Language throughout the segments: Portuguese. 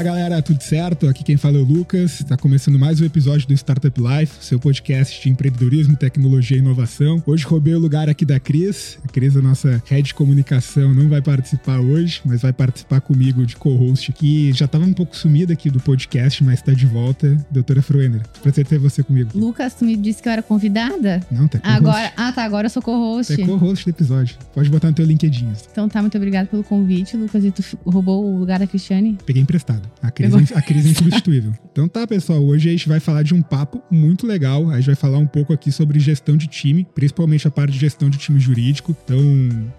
Fala galera, tudo certo? Aqui quem fala é o Lucas. Está começando mais um episódio do Startup Life, seu podcast de empreendedorismo, tecnologia e inovação. Hoje roubei o lugar aqui da Cris. A Cris, a nossa head de comunicação, não vai participar hoje, mas vai participar comigo de co-host, que já estava um pouco sumida aqui do podcast, mas está de volta. Doutora Froener, prazer ter você comigo. Lucas, tu me disse que eu era convidada? Não, tá co-host. Agora, ah, tá, agora eu sou co-host. É co-host do episódio. Pode botar no teu LinkedIn. Então tá, muito obrigado pelo convite, Lucas. E tu roubou o lugar da Cristiane? Peguei emprestado. A Cris, é, a Cris é insubstituível. Então tá, pessoal, hoje a gente vai falar de um papo muito legal. A gente vai falar um pouco aqui sobre gestão de time, principalmente a parte de gestão de time jurídico. Então,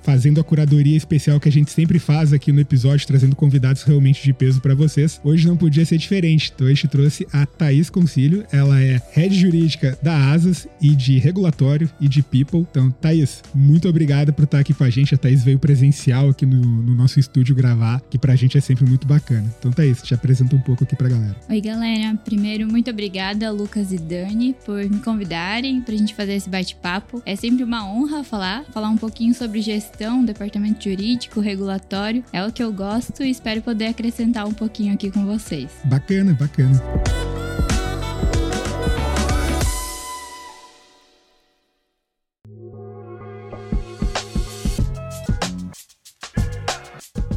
fazendo a curadoria especial que a gente sempre faz aqui no episódio, trazendo convidados realmente de peso para vocês. Hoje não podia ser diferente. Então a gente trouxe a Thaís Concílio. Ela é head jurídica da Asas e de regulatório e de people. Então, Thaís, muito obrigada por estar aqui com a gente. A Thaís veio presencial aqui no, no nosso estúdio gravar, que pra gente é sempre muito bacana. Então, Thaís, te apresenta um pouco aqui pra galera. Oi, galera. Primeiro, muito obrigada, Lucas e Dani, por me convidarem pra gente fazer esse bate-papo. É sempre uma honra falar, falar um pouquinho sobre gestão, departamento jurídico, regulatório. É o que eu gosto e espero poder acrescentar um pouquinho aqui com vocês. Bacana, bacana.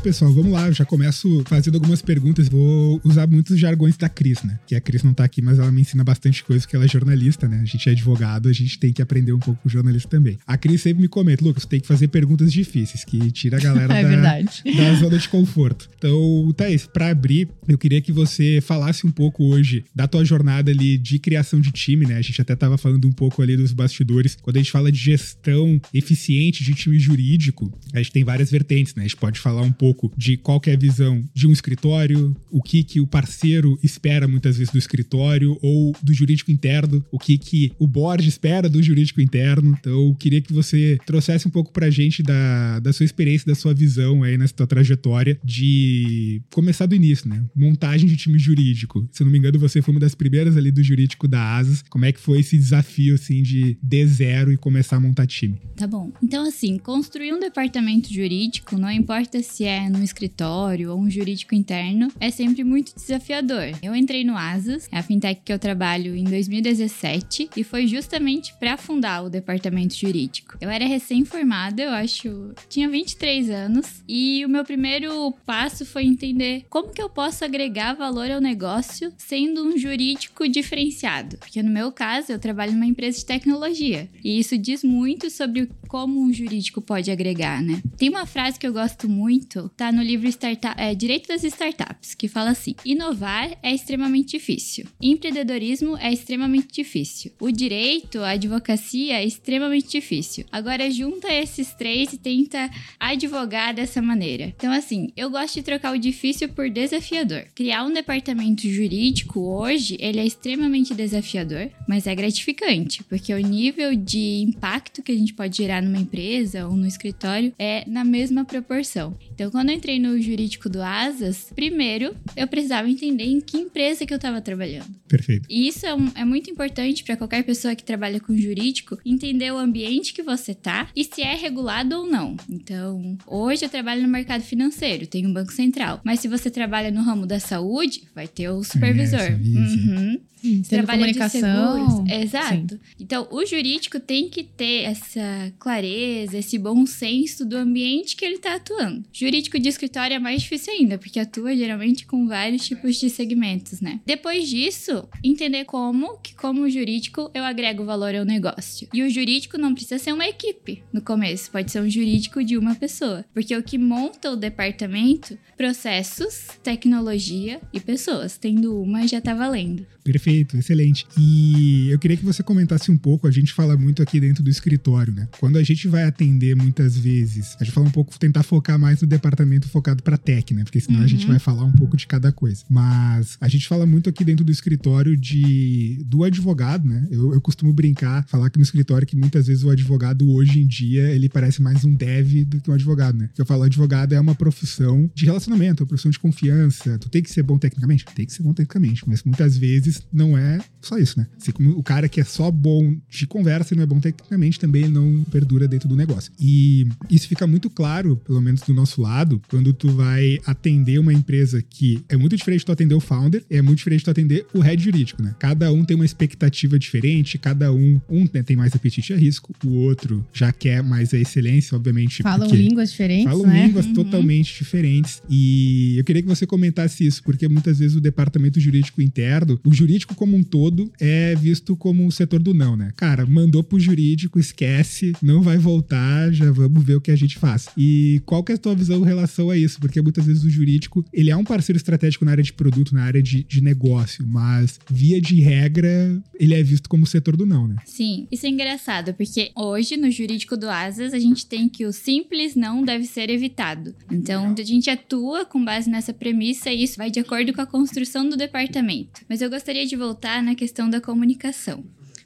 Pessoal, vamos lá. Eu já começo fazendo algumas perguntas. Vou usar muitos jargões da Cris, né? Que a Cris não tá aqui, mas ela me ensina bastante coisa, porque ela é jornalista, né? A gente é advogado, a gente tem que aprender um pouco com jornalista também. A Cris sempre me comenta, Lucas, tem que fazer perguntas difíceis, que tira a galera É da, verdade. da zona de conforto. Então, Thaís, pra abrir, eu queria que você falasse um pouco hoje da tua jornada ali de criação de time, né? A gente até tava falando um pouco ali dos bastidores. Quando a gente fala de gestão eficiente de time jurídico, a gente tem várias vertentes, né? A gente pode falar um pouco de qual é a visão de um escritório, o que que o parceiro espera muitas vezes do escritório ou do jurídico interno, o que que o board espera do jurídico interno. Então, eu queria que você trouxesse um pouco pra gente da, da sua experiência, da sua visão aí nessa tua trajetória de começar do início, né? Montagem de time jurídico. Se eu não me engano, você foi uma das primeiras ali do jurídico da Asas. Como é que foi esse desafio, assim, de de zero e começar a montar time? Tá bom. Então, assim, construir um departamento jurídico, não importa se é num escritório ou um jurídico interno, é sempre muito desafiador. Eu entrei no Asas, é a fintech que eu trabalho em 2017, e foi justamente para fundar o departamento jurídico. Eu era recém-formada, eu acho, tinha 23 anos, e o meu primeiro passo foi entender como que eu posso agregar valor ao negócio sendo um jurídico diferenciado. Porque no meu caso, eu trabalho numa empresa de tecnologia, e isso diz muito sobre como um jurídico pode agregar, né? Tem uma frase que eu gosto muito, tá no livro Startup, é, Direito das Startups, que fala assim: inovar é extremamente difícil, empreendedorismo é extremamente difícil, o direito, a advocacia é extremamente difícil. Agora junta esses três e tenta advogar dessa maneira. Então, assim, eu gosto de trocar o difícil por desafiador. Criar um departamento jurídico hoje, ele é extremamente desafiador, mas é gratificante, porque o nível de impacto que a gente pode gerar numa empresa ou no escritório é na mesma proporção. Então, quando eu entrei no jurídico do Asas, primeiro eu precisava entender em que empresa que eu estava trabalhando. Perfeito. E isso é, um- é muito importante para qualquer pessoa que trabalha com jurídico entender o ambiente que você tá e se é regulado ou não. Então, hoje eu trabalho no mercado financeiro, tem um banco central. Mas se você trabalha no ramo da saúde, vai ter o supervisor. sabia, sim. Uhum Sendo trabalha de comunicação. Exato. Então, o jurídico tem que ter essa clareza, esse bom senso do ambiente que ele está atuando. Jurídico de escritório é mais difícil ainda, porque atua geralmente com vários tipos de segmentos, né? Depois disso, entender como que, como jurídico, eu agrego valor ao negócio. E o jurídico não precisa ser uma equipe no começo, pode ser um jurídico de uma pessoa. Porque o que monta o departamento, processos, tecnologia e pessoas. Tendo uma já tá valendo. Perfeito. Excelente. E eu queria que você comentasse um pouco, a gente fala muito aqui dentro do escritório, né? Quando a gente vai atender muitas vezes, a gente fala um pouco, tentar focar mais no departamento focado para tech, né? Porque senão uhum. a gente uhum. vai falar um pouco de cada coisa. Mas a gente fala muito aqui dentro do escritório de do advogado, né? Eu, eu costumo brincar, falar que no escritório que muitas vezes o advogado hoje em dia, ele parece mais um dev do que um advogado, né? Eu falo, advogado é uma profissão de relacionamento, uma profissão de confiança. Tu tem que ser bom tecnicamente? Tem que ser bom tecnicamente, mas muitas vezes não é só isso, né? Se o cara que é só bom de conversa e não é bom tecnicamente, também não perdura dentro do negócio. E isso fica muito claro, pelo menos do nosso lado, quando tu vai atender uma empresa que é muito diferente de tu atender o founder, é muito diferente de tu atender o head jurídico, né? Cada um tem uma expectativa diferente, cada um, um tem mais apetite a risco, o outro já quer mais a excelência, obviamente. Falam línguas diferentes, falam né? línguas uhum. totalmente diferentes. E eu queria que você comentasse isso, porque muitas vezes o departamento jurídico interno, o jurídico como um todo, é visto como o setor do não, né? Cara, mandou pro jurídico, esquece, não vai voltar, já vamos ver o que a gente faz. E qual que é a tua visão em relação a isso? Porque muitas vezes o jurídico, ele é um parceiro estratégico na área de produto, na área de, de negócio, mas via de regra, ele é visto como o setor do não, né? Sim, isso é engraçado, porque hoje no jurídico do Asas a gente tem que o simples não deve ser evitado. Então a gente atua com base nessa premissa e isso vai de acordo com a construção do departamento. Mas eu gostaria de voltar na questão da comunicação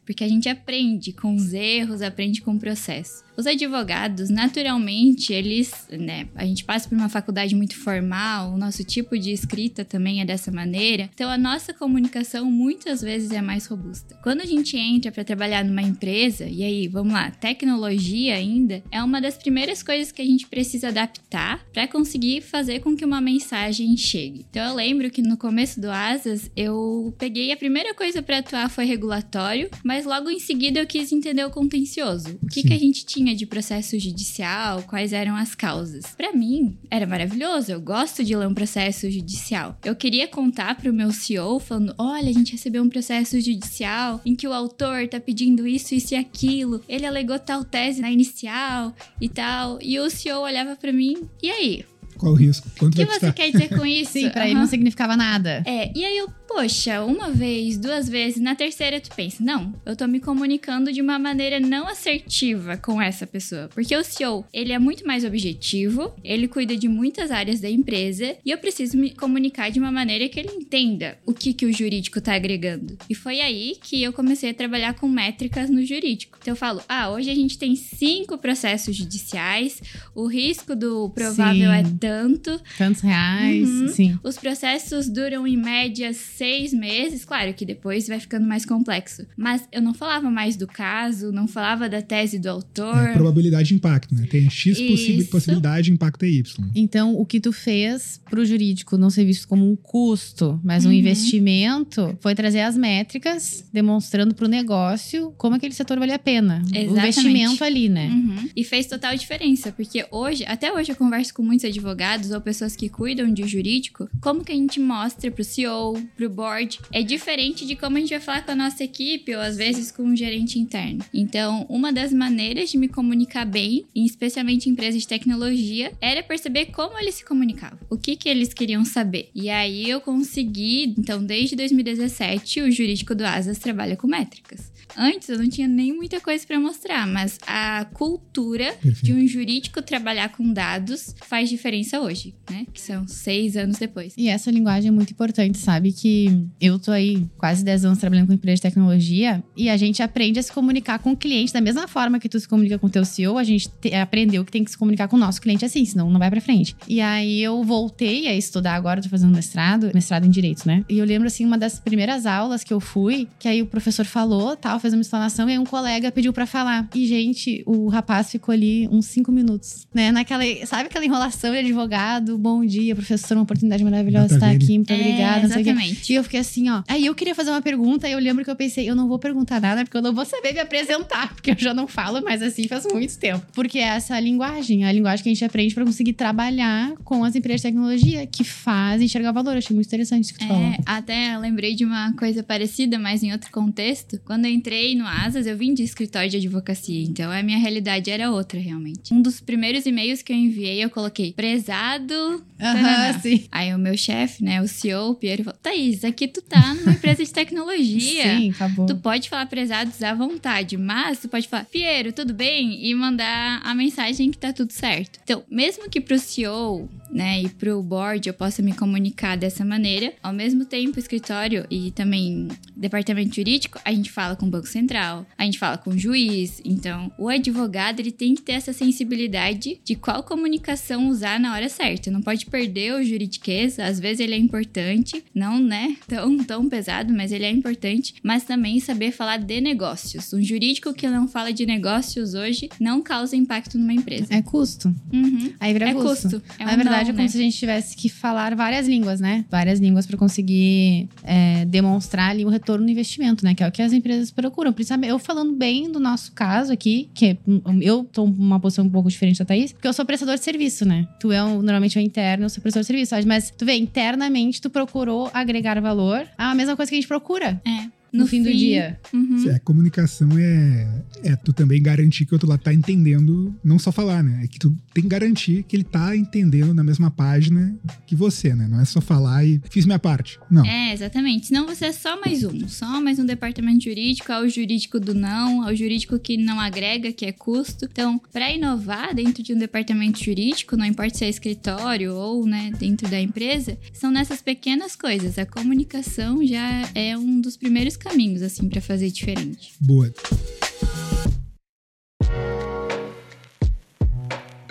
porque a gente aprende com os erros, aprende com o processo. Os advogados, naturalmente, eles, né, a gente passa por uma faculdade muito formal, o nosso tipo de escrita também é dessa maneira, então a nossa comunicação muitas vezes é mais robusta. Quando a gente entra para trabalhar numa empresa, e aí, vamos lá, tecnologia ainda é uma das primeiras coisas que a gente precisa adaptar para conseguir fazer com que uma mensagem chegue. Então eu lembro que no começo do Asas, eu peguei a primeira coisa para atuar foi regulatório, mas logo em seguida eu quis entender o contencioso. O que, que a gente tinha de processo judicial, quais eram as causas. Para mim, era maravilhoso, eu gosto de ler um processo judicial. Eu queria contar pro meu CEO falando: olha, a gente recebeu um processo judicial em que o autor tá pedindo isso, isso e aquilo, ele alegou tal tese na inicial e tal. E o CEO olhava para mim, e aí? Qual o risco? Quanto o que você quer dizer com isso? Sim, pra uhum. ele não significava nada. É, e aí eu poxa, uma vez, duas vezes, na terceira tu pensa, não, eu tô me comunicando de uma maneira não assertiva com essa pessoa. Porque o CEO, ele é muito mais objetivo, ele cuida de muitas áreas da empresa e eu preciso me comunicar de uma maneira que ele entenda o que, que o jurídico tá agregando. E foi aí que eu comecei a trabalhar com métricas no jurídico. Então eu falo, ah, hoje a gente tem cinco processos judiciais, o risco do provável sim. é tanto. Tantos reais, uhum. sim. Os processos duram em média seis meses, claro que depois vai ficando mais complexo. Mas eu não falava mais do caso, não falava da tese do autor. É, probabilidade de impacto, né? Tem X possi possibilidade, impacto é Y. Então, o que tu fez pro jurídico não ser visto como um custo, mas um uhum. investimento, foi trazer as métricas, demonstrando pro negócio como aquele setor vale a pena. Exatamente. O investimento ali, né? Uhum. E fez total diferença, porque hoje, até hoje eu converso com muitos advogados ou pessoas que cuidam de jurídico, como que a gente mostra pro CEO, pro pro board é diferente de como a gente vai falar com a nossa equipe ou às vezes com um gerente interno. Então, uma das maneiras de me comunicar bem, especialmente em empresas de tecnologia, era perceber como eles se comunicavam, o que que eles queriam saber. E aí eu consegui, então desde 2017, o jurídico do Asas trabalha com métricas. Antes eu não tinha nem muita coisa para mostrar, mas a cultura Perfeito. de um jurídico trabalhar com dados faz diferença hoje, né? Que são seis anos depois. E essa linguagem é muito importante, sabe? Que eu tô aí quase dez anos trabalhando com empresa de tecnologia e a gente aprende a se comunicar com o cliente da mesma forma que tu se comunica com o teu CEO, a gente te, aprendeu que tem que se comunicar com o nosso cliente assim, senão não vai para frente. E aí eu voltei a estudar agora, tô fazendo mestrado, mestrado em direito, né? E eu lembro assim, uma das primeiras aulas que eu fui, que aí o professor falou, tal, fez uma explanação e aí um colega pediu para falar. E, gente, o rapaz ficou ali uns cinco minutos, né? Naquela, sabe aquela enrolação de advogado? Bom dia, professor, uma oportunidade maravilhosa estar aqui, muito é, obrigada. Exatamente. E eu fiquei assim, ó. Aí eu queria fazer uma pergunta e eu lembro que eu pensei, eu não vou perguntar nada porque eu não vou saber me apresentar, porque eu já não falo mais assim faz muito tempo. Porque é essa linguagem, a linguagem que a gente aprende para conseguir trabalhar com as empresas de tecnologia que fazem enxergar valor. Eu achei muito interessante isso que tu é, falou. Até lembrei de uma coisa parecida, mas em outro contexto. Quando eu entrei no Asas, eu vim de escritório de advocacia, então a minha realidade era outra, realmente. Um dos primeiros e-mails que eu enviei, eu coloquei prezado. Aham, sim. Aí o meu chefe, né, o CEO, o Piero, falou: Thaís, aqui tu tá numa empresa de tecnologia. Sim, acabou. Tu pode falar prezados à vontade, mas tu pode falar, Piero, tudo bem? E mandar a mensagem que tá tudo certo. Então, mesmo que pro CEO, né, e pro board eu possa me comunicar dessa maneira, ao mesmo tempo, o escritório e também departamento jurídico, a gente fala com o Banco Central, a gente fala com o juiz. Então, o advogado, ele tem que ter essa sensibilidade de qual comunicação usar na hora certa. Não pode perder o juridiquês, às vezes ele é importante, não, né, tão, tão pesado, mas ele é importante, mas também saber falar de negócios. Um jurídico que não fala de negócios hoje não causa impacto numa empresa. É custo. Uhum. Aí vira É custo. custo. É um verdade, não, é como né? se a gente tivesse que falar várias línguas, né? Várias línguas para conseguir é, demonstrar ali o retorno no investimento, né? Que é o que as empresas procuram. Principalmente, eu falando bem do nosso caso aqui, que é- eu tô numa posição um pouco diferente da Thaís, porque eu sou prestador de serviço, né? Tu é um, normalmente é um interno, eu sou prestador de serviço. Mas tu vê, internamente tu procurou agregar valor. Ah, a mesma coisa que a gente procura É. no, fim, do dia. Uhum. É, a comunicação é, é tu também garantir que o outro lado tá entendendo, não só falar, né? É que tu tem que garantir que ele tá entendendo na mesma página que você, né? Não é só falar e fiz minha parte. Não. É, exatamente. Senão você é só mais um. Só mais um departamento jurídico, ao jurídico do não, ao jurídico que não agrega, que é custo. Então, para inovar dentro de um departamento jurídico, não importa se é escritório ou, né, dentro da empresa, são nessas pequenas coisas. A comunicação já é um dos primeiros caminhos, assim, para fazer diferente. Boa.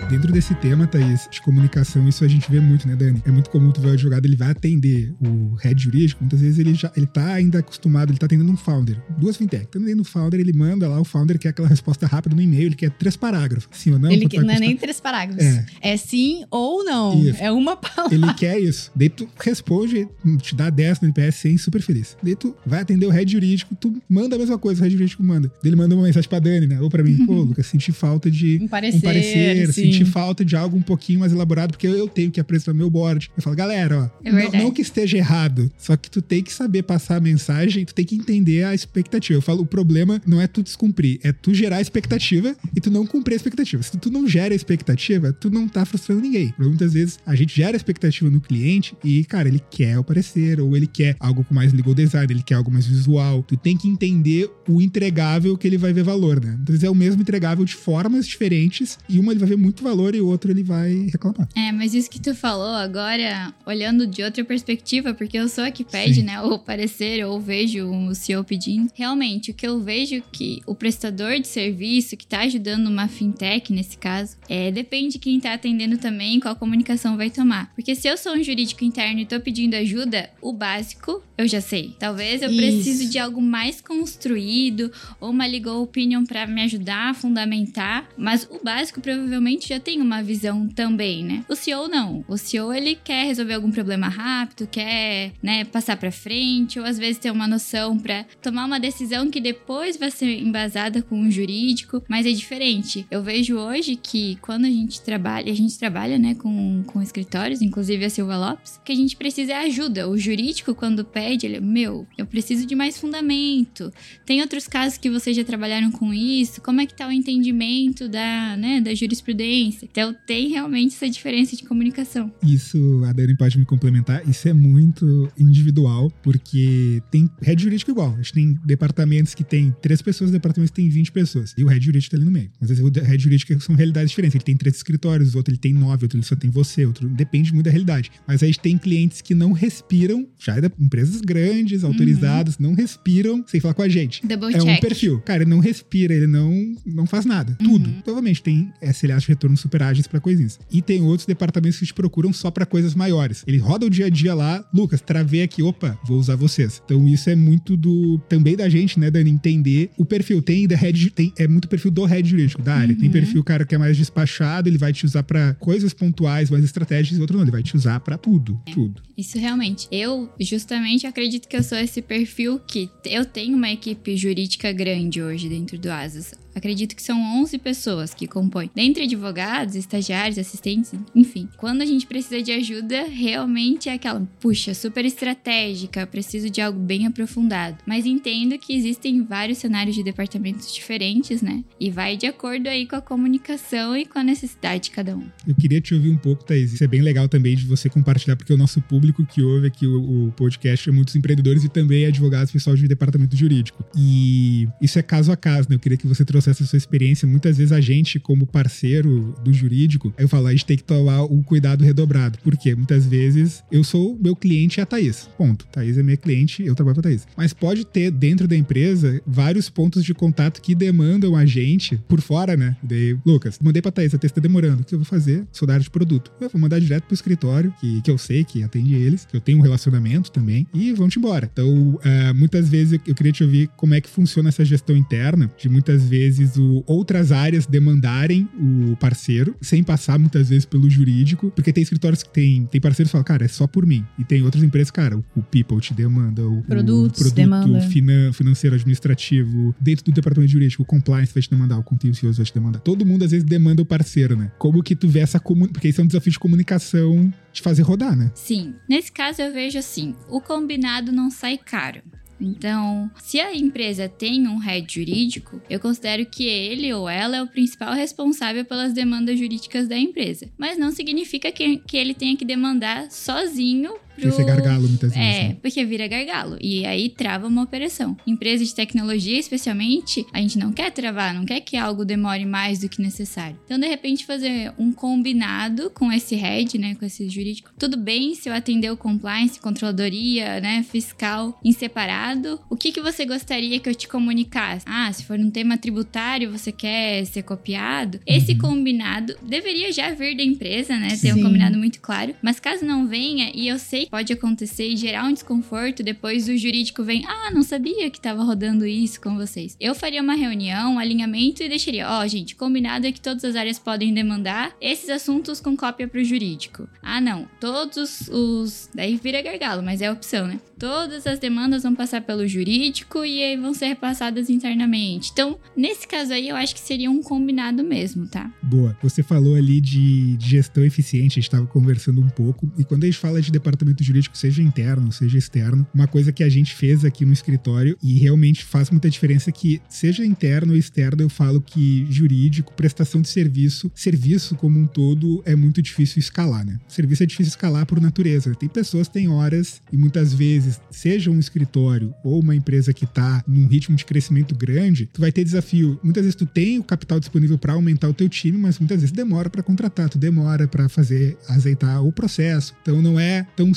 Dentro desse tema, Thaís, de comunicação, isso a gente vê muito, né, Dani? É muito comum tu ver o advogado, ele vai atender o head jurídico, muitas vezes ele já ele tá ainda acostumado, ele tá atendendo um founder. Duas fintech, tá atendendo um founder, ele manda lá, o founder quer aquela resposta rápida no e-mail, ele quer três parágrafos. Sim ou não? Ele quanto que- vai não é nem três parágrafos. É. É, sim ou não. Isso. É uma palavra. Ele quer isso. Daí tu responde, te dá 10 no NPS 100, super feliz. Daí tu vai atender o head jurídico, tu manda a mesma coisa, o head jurídico manda. Daí ele manda uma mensagem pra Dani, né? Ou pra mim, pô, Lucas, senti falta de Um parecer. um parecer, sim. senti falta de algo um pouquinho mais elaborado, porque eu tenho que apresentar meu board. Eu falo, galera, ó, É não, não que esteja errado, só que tu tem que saber passar a mensagem, tu tem que entender a expectativa. Eu falo, o problema não é tu descumprir, é tu gerar a expectativa e tu não cumprir a expectativa. Se tu não gera a expectativa, tu não tá frustrando ninguém. Porque Muitas vezes a gente gera a expectativa no cliente e, cara, ele quer o parecer, ou ele quer algo com mais legal design, ele quer algo mais visual. Tu tem que entender o entregável que ele vai ver valor, né? Vezes é o mesmo entregável de formas diferentes e uma ele vai ver muito valor e o outro ele vai reclamar. É, mas isso que tu falou agora, olhando de outra perspectiva, porque eu sou a que pede, Sim. né, o parecer, ou vejo o CEO pedindo. Realmente, o que eu vejo que o prestador de serviço, que tá ajudando uma fintech nesse caso, é, depende de quem tá atendendo também, qual comunicação vai tomar. Porque se eu sou um jurídico interno e tô pedindo ajuda, o básico eu já sei. Talvez eu Isso. precise de algo mais construído, ou uma legal opinion pra me ajudar a fundamentar, mas o básico provavelmente já tem uma visão também, né? O CEO não. O CEO ele quer resolver algum problema rápido, quer, né, passar pra frente, ou às vezes ter uma noção pra tomar uma decisão que depois vai ser embasada com um jurídico, mas é diferente. Eu vejo hoje que quando a gente trabalha, a gente trabalha, né, com, com escritórios, inclusive a Silva Lopes, que a gente precisa é ajuda. O jurídico, quando pede, ele, meu, eu preciso de mais fundamento. Tem outros casos que vocês já trabalharam com isso? Como é que tá o entendimento da, né, da jurisprudência? Então tem realmente essa diferença de comunicação. Isso, a Dani pode me complementar, isso é muito individual, porque tem head jurídico igual. A gente tem departamentos que tem três pessoas, departamentos que tem 20 pessoas. E o head jurídico tá ali no meio. Às vezes o head jurídico são realidades diferentes. Ele tem três escritórios, outro ele tem nove, outro ele só tem você, outro depende muito da realidade. Mas a gente tem clientes que não respiram, já é da empresas grandes, autorizadas, não respiram sem falar com a gente. Double É um check. perfil. Cara, ele não respira, ele não, não faz nada. Tudo. Provavelmente tem SLAs de retorno super ágeis pra coisinhas. E tem outros departamentos que te procuram só pra coisas maiores. Ele roda o dia a dia lá, Lucas, travei aqui, opa, vou usar vocês. Então isso é muito do também da gente, né, Dani, entender o perfil. Tem da head, tem é muito perfil do head jurídico da área. Tem perfil cara que é mais despachado, ele vai te usar pra coisas pontuais, mais estratégicas, e outro não, ele vai te usar pra tudo, tudo. Isso realmente. Eu, justamente, acredito que eu sou esse perfil que eu tenho uma equipe jurídica grande hoje dentro do Asas. Acredito que são 11 pessoas que compõem. Dentre advogados, estagiários, assistentes, enfim. Quando a gente precisa de ajuda, realmente é aquela, puxa, super estratégica, preciso de algo bem aprofundado. Mas entendo que existem vários cenários de departamentos diferentes, né? E vai de acordo aí com a comunicação e com a necessidade de cada um. Eu queria te ouvir um pouco, Thaís. Isso é bem legal também de você compartilhar, porque o nosso público que ouve aqui o, o podcast é muitos empreendedores e também advogados, pessoal de departamento jurídico. E isso é caso a caso, né? Eu queria que você trouxesse a sua experiência. Muitas vezes a gente, como parceiro do jurídico, eu falo, a gente tem que tomar o cuidado redobrado. Porque muitas vezes eu sou meu cliente é a Thaís. Ponto. Thaís é minha cliente, eu trabalho com a Thaís. Mas pode ter dentro da empresa vários pontos de contato que demandam a gente por fora, né? Daí, Lucas, mandei pra Thaís, a Thaís tá demorando. O que eu vou fazer? Sou da área de produto. Eu vou mandar direto pro escritório, que, que eu sei que atende eles, que eu tenho um relacionamento também, e vamos embora. Então, uh, muitas vezes eu, eu queria te ouvir como é que funciona essa gestão interna, de muitas vezes o, outras áreas demandarem o parceiro, sem passar muitas vezes pelo jurídico, porque tem escritórios que tem, tem parceiros que falam, cara, é só por mim. E tem outras empresas, cara, o, o People te demanda, o, Produtos, o produto demanda. finan, financeiro administrativo, dentro do departamento jurídico, o compliance vai te demandar, o contencioso vai te demandar. Todo mundo às vezes demanda o parceiro, né? Como que tu vê essa comunicação, porque isso é um desafio de comunicação de fazer rodar, né? Sim. Nesse caso, eu vejo assim: o combinado não sai caro. Então, se a empresa tem um head jurídico, eu considero que ele ou ela é o principal responsável pelas demandas jurídicas da empresa. Mas não significa que, que ele tenha que demandar sozinho Esse é gargalo, muitas vezes. É, né? porque vira gargalo. E aí trava uma operação. Empresa de tecnologia, especialmente, a gente não quer travar, não quer que algo demore mais do que necessário. Então, de repente, fazer um combinado com esse head, né, com esse jurídico. Tudo bem se eu atender o compliance, controladoria, né, fiscal em separado. O que, que você gostaria que eu te comunicasse? Ah, se for um tema tributário, você quer ser copiado? Esse Uhum. combinado deveria já vir da empresa, né, ter um Sim. combinado muito claro. Mas caso não venha, e eu sei pode acontecer e gerar um desconforto, depois o jurídico vem, ah, não sabia que tava rodando isso com vocês. Eu faria uma reunião, um alinhamento e deixaria, ó, gente, combinado é que todas as áreas podem demandar esses assuntos com cópia pro jurídico. Ah, não, todos os. Daí vira gargalo, mas é opção, né? Todas as demandas vão passar pelo jurídico e aí vão ser repassadas internamente. Então, nesse caso aí, eu acho que seria um combinado mesmo, tá? Boa. Você falou ali de, de gestão eficiente, a gente estava conversando um pouco. E quando a gente fala de departamento jurídico, seja interno, seja externo, uma coisa que a gente fez aqui no escritório e realmente faz muita diferença que, seja interno ou externo, eu falo que jurídico, prestação de serviço, serviço como um todo é muito difícil escalar, né? Serviço é difícil escalar por natureza. Tem pessoas têm horas e muitas vezes, seja um escritório ou uma empresa que está num ritmo de crescimento grande, tu vai ter desafio. Muitas vezes tu tem o capital disponível para aumentar o teu time, mas muitas vezes demora para contratar, tu demora para fazer azeitar o processo. Então não é tão